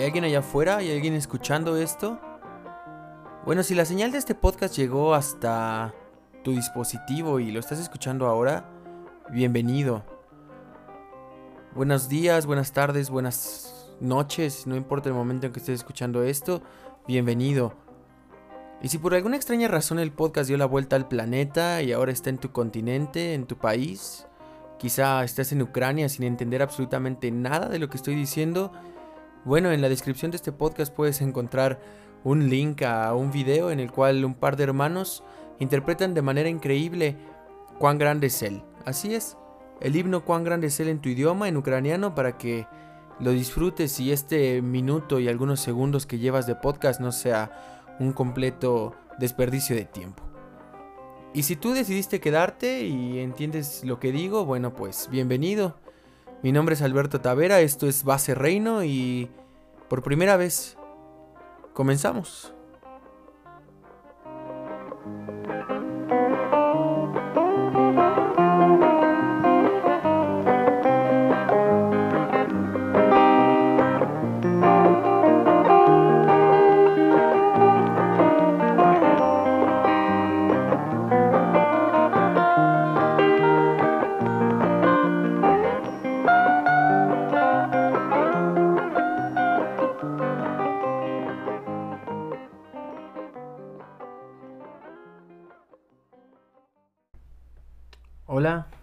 alguien allá afuera? ¿Hay alguien escuchando esto? Bueno, si la señal de este podcast llegó hasta tu dispositivo y lo estás escuchando ahora, bienvenido. Buenos días, buenas tardes, buenas noches, no importa el momento en que estés escuchando esto, bienvenido. Y si por alguna extraña razón el podcast dio la vuelta al planeta y ahora está en tu continente, en tu país, quizá estás en Ucrania sin entender absolutamente nada de lo que estoy diciendo, bueno, en la descripción de este podcast puedes encontrar un link a un video en el cual un par de hermanos interpretan de manera increíble cuán grande es Él. Así es, el himno cuán grande es Él en tu idioma, en ucraniano, para que lo disfrutes y este minuto y algunos segundos que llevas de podcast no sea un completo desperdicio de tiempo. Y si tú decidiste quedarte y entiendes lo que digo, bueno pues bienvenido. Mi nombre es Alberto Tavera, esto es Base Reino y por primera vez comenzamos.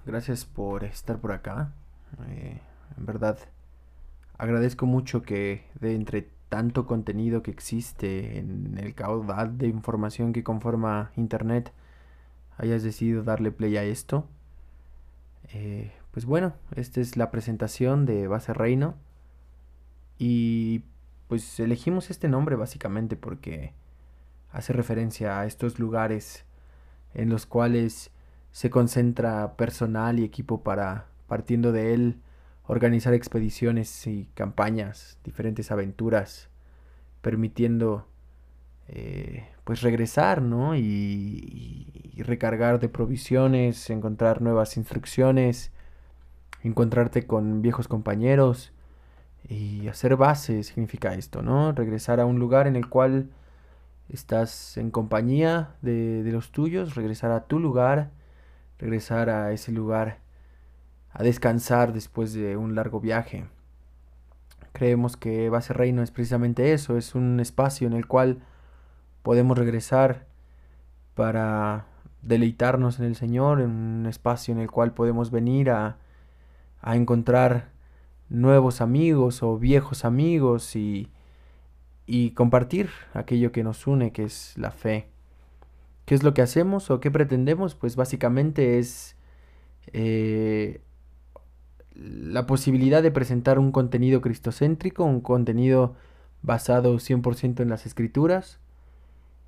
Gracias por estar por acá. Eh, en verdad, agradezco mucho que de entre tanto contenido que existe en el caudal de información que conforma Internet, hayas decidido darle play a esto. Eh, pues bueno, esta es la presentación de Base Reino. Y pues elegimos este nombre básicamente porque hace referencia a estos lugares en los cuales se concentra personal y equipo para, partiendo de él, organizar expediciones y campañas, diferentes aventuras, permitiendo eh, pues regresar, ¿no? Y, recargar de provisiones, encontrar nuevas instrucciones, encontrarte con viejos compañeros y hacer base significa esto, ¿no? Regresar a un lugar en el cual estás en compañía de, de los tuyos, regresar a tu lugar, regresar a ese lugar a descansar después de un largo viaje. Creemos que Base Reino es precisamente eso, es un espacio en el cual podemos regresar para deleitarnos en el Señor, en un espacio en el cual podemos venir a, a encontrar nuevos amigos o viejos amigos y, y compartir aquello que nos une, que es la fe. ¿Qué es lo que hacemos o qué pretendemos? Pues básicamente es eh, la posibilidad de presentar un contenido cristocéntrico, un contenido basado 100% en las escrituras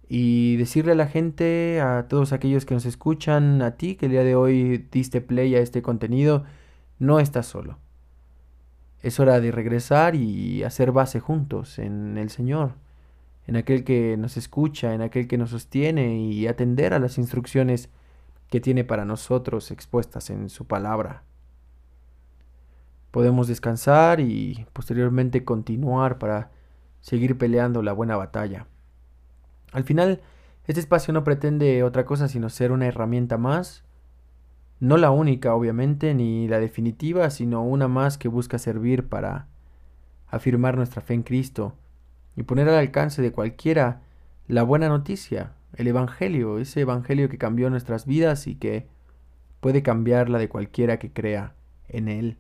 y decirle a la gente, a todos aquellos que nos escuchan, a ti que el día de hoy diste play a este contenido, no estás solo. Es hora de regresar y hacer base juntos en el Señor en aquel que nos escucha, en aquel que nos sostiene y atender a las instrucciones que tiene para nosotros expuestas en su palabra. Podemos descansar y posteriormente continuar para seguir peleando la buena batalla. Al final, este espacio no pretende otra cosa sino ser una herramienta más, no la única obviamente, ni la definitiva, sino una más que busca servir para afirmar nuestra fe en Cristo, y poner al alcance de cualquiera la buena noticia, el Evangelio, ese Evangelio que cambió nuestras vidas y que puede cambiar la de cualquiera que crea en él.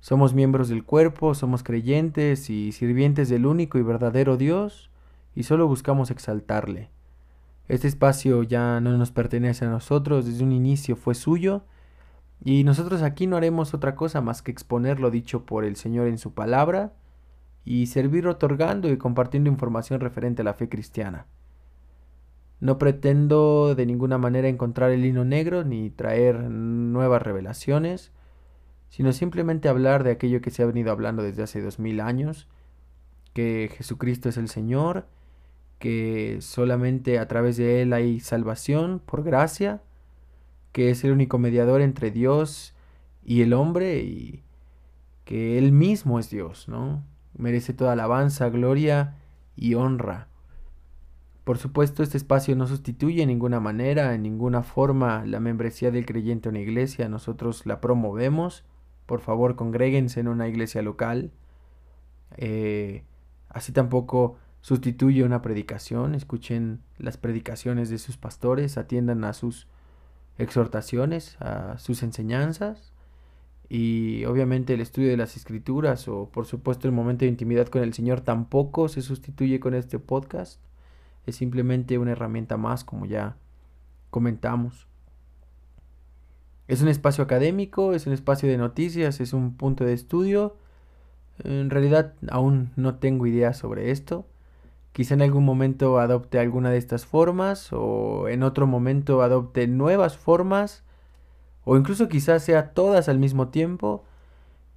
Somos miembros del cuerpo, somos creyentes y sirvientes del único y verdadero Dios y solo buscamos exaltarle. Este espacio ya no nos pertenece a nosotros, desde un inicio fue suyo y nosotros aquí no haremos otra cosa más que exponer lo dicho por el Señor en su palabra y servir otorgando y compartiendo información referente a la fe cristiana. No pretendo de ninguna manera encontrar el hilo negro ni traer nuevas revelaciones, sino simplemente hablar de aquello que se ha venido hablando desde hace dos mil años, que Jesucristo es el Señor, que solamente a través de Él hay salvación por gracia, que es el único mediador entre Dios y el hombre y que Él mismo es Dios, ¿no? Merece toda alabanza, gloria y honra. Por supuesto, este espacio no sustituye en ninguna manera, en ninguna forma, la membresía del creyente en una iglesia. Nosotros la promovemos. Por favor, congréguense en una iglesia local. Eh, así tampoco sustituye una predicación. Escuchen las predicaciones de sus pastores, atiendan a sus exhortaciones, a sus enseñanzas. Y obviamente el estudio de las escrituras o por supuesto el momento de intimidad con el Señor tampoco se sustituye con este podcast es simplemente una herramienta más, como ya comentamos. Es un espacio académico, es un espacio de noticias, es un punto de estudio. En realidad aún no tengo idea sobre esto. Quizá en algún momento adopte alguna de estas formas o en otro momento adopte nuevas formas o incluso quizás sea todas al mismo tiempo.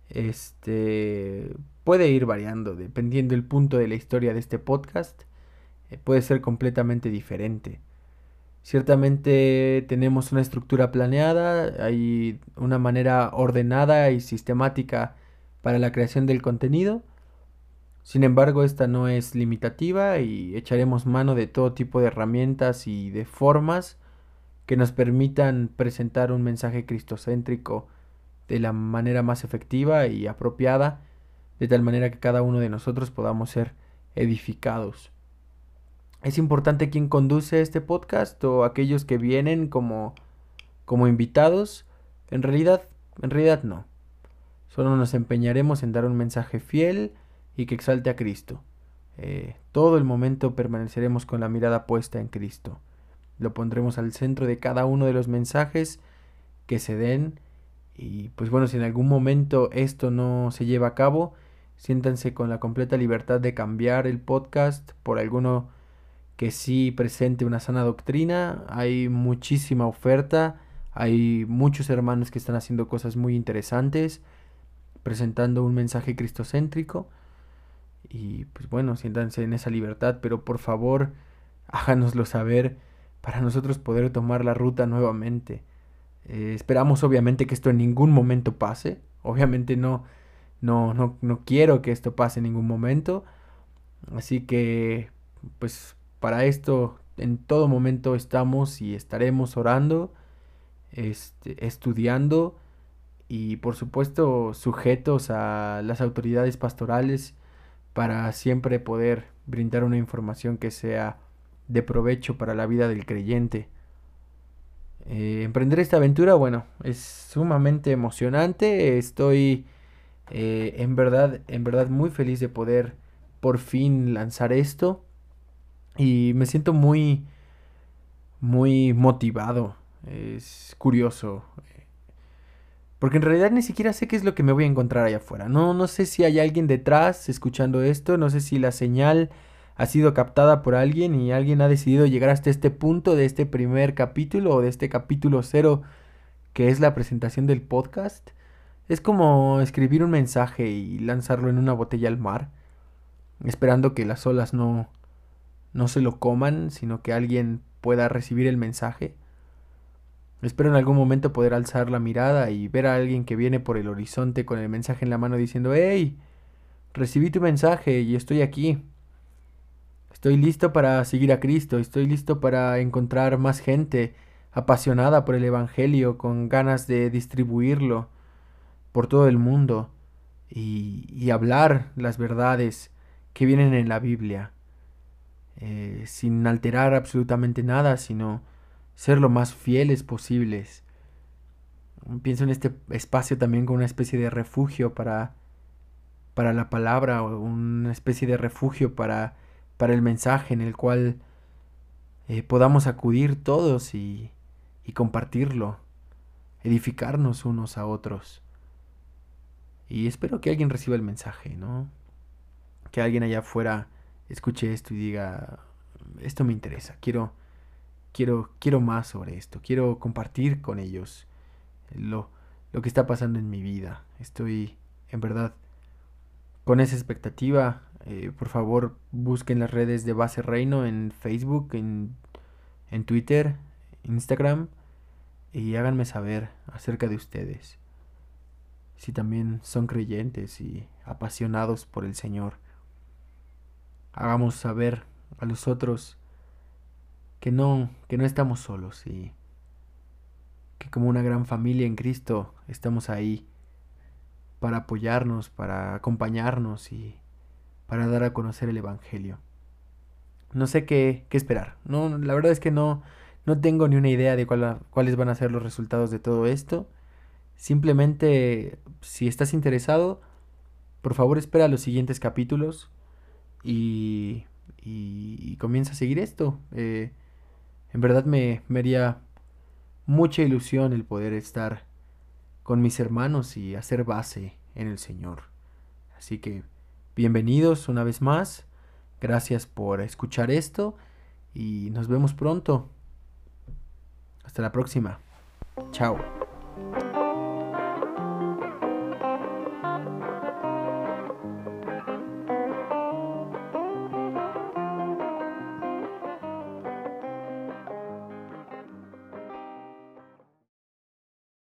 Este puede ir variando dependiendo el punto de la historia de este podcast. Eh, puede ser completamente diferente. Ciertamente tenemos una estructura planeada, hay una manera ordenada y sistemática para la creación del contenido. Sin embargo, esta no es limitativa y echaremos mano de todo tipo de herramientas y de formas que nos permitan presentar un mensaje cristocéntrico de la manera más efectiva y apropiada, de tal manera que cada uno de nosotros podamos ser edificados. ¿Es importante quién conduce este podcast o aquellos que vienen como, como invitados? En realidad, en realidad no. Solo nos empeñaremos en dar un mensaje fiel y que exalte a Cristo. Eh, todo el momento permaneceremos con la mirada puesta en Cristo. Lo pondremos al centro de cada uno de los mensajes que se den. Y pues bueno, si en algún momento esto no se lleva a cabo, siéntanse con la completa libertad de cambiar el podcast por alguno que sí presente una sana doctrina. Hay muchísima oferta. Hay muchos hermanos que están haciendo cosas muy interesantes, presentando un mensaje cristocéntrico. Y pues bueno, siéntanse en esa libertad, pero por favor, háganoslo saber para nosotros poder tomar la ruta nuevamente. Eh, esperamos obviamente que esto en ningún momento pase. Obviamente no, no, no, no quiero que esto pase en ningún momento. Así que, pues para esto en todo momento estamos y estaremos orando, este, estudiando y por supuesto sujetos a las autoridades pastorales para siempre poder brindar una información que sea de provecho para la vida del creyente. Eh, emprender esta aventura, bueno, es sumamente emocionante. Estoy eh, en verdad, en verdad muy feliz de poder por fin lanzar esto. Y me siento muy, muy motivado. Es curioso. Porque en realidad ni siquiera sé qué es lo que me voy a encontrar allá afuera. No, no sé si hay alguien detrás escuchando esto. No sé si la señal ha sido captada por alguien y alguien ha decidido llegar hasta este punto de este primer capítulo o de este capítulo cero que es la presentación del podcast. Es como escribir un mensaje y lanzarlo en una botella al mar, esperando que las olas no, no se lo coman, sino que alguien pueda recibir el mensaje. Espero en algún momento poder alzar la mirada y ver a alguien que viene por el horizonte con el mensaje en la mano diciendo, hey, recibí tu mensaje y estoy aquí. Estoy listo para seguir a Cristo, estoy listo para encontrar más gente apasionada por el Evangelio, con ganas de distribuirlo por todo el mundo y, y hablar las verdades que vienen en la Biblia. Eh, sin alterar absolutamente nada, sino ser lo más fieles posibles. Pienso en este espacio también como una especie de refugio para, para la palabra, una especie de refugio para, para el mensaje en el cual eh, podamos acudir todos y, compartirlo, edificarnos unos a otros. Y espero que alguien reciba el mensaje, ¿no? Que alguien allá afuera escuche esto y diga, esto me interesa, quiero, quiero, quiero más sobre esto, quiero compartir con ellos lo, lo que está pasando en mi vida. Estoy, en verdad, con esa expectativa. Eh, por favor, busquen las redes de Base Reino en Facebook, en, en Twitter, Instagram y háganme saber acerca de ustedes. Si también son creyentes y apasionados por el Señor. Hagamos saber a los otros que no, que no estamos solos y que como una gran familia en Cristo estamos ahí para apoyarnos, para acompañarnos y para dar a conocer el Evangelio. No sé qué, qué esperar. No, la verdad es que no, no tengo ni una idea de cuáles van a ser los resultados de todo esto. Simplemente, si estás interesado, por favor espera los siguientes capítulos y, y, comienza a seguir esto. Eh, en verdad me, me haría mucha ilusión el poder estar con mis hermanos y hacer base en el Señor. Así que bienvenidos una vez más. Gracias por escuchar esto y nos vemos pronto. Hasta la próxima. Chao.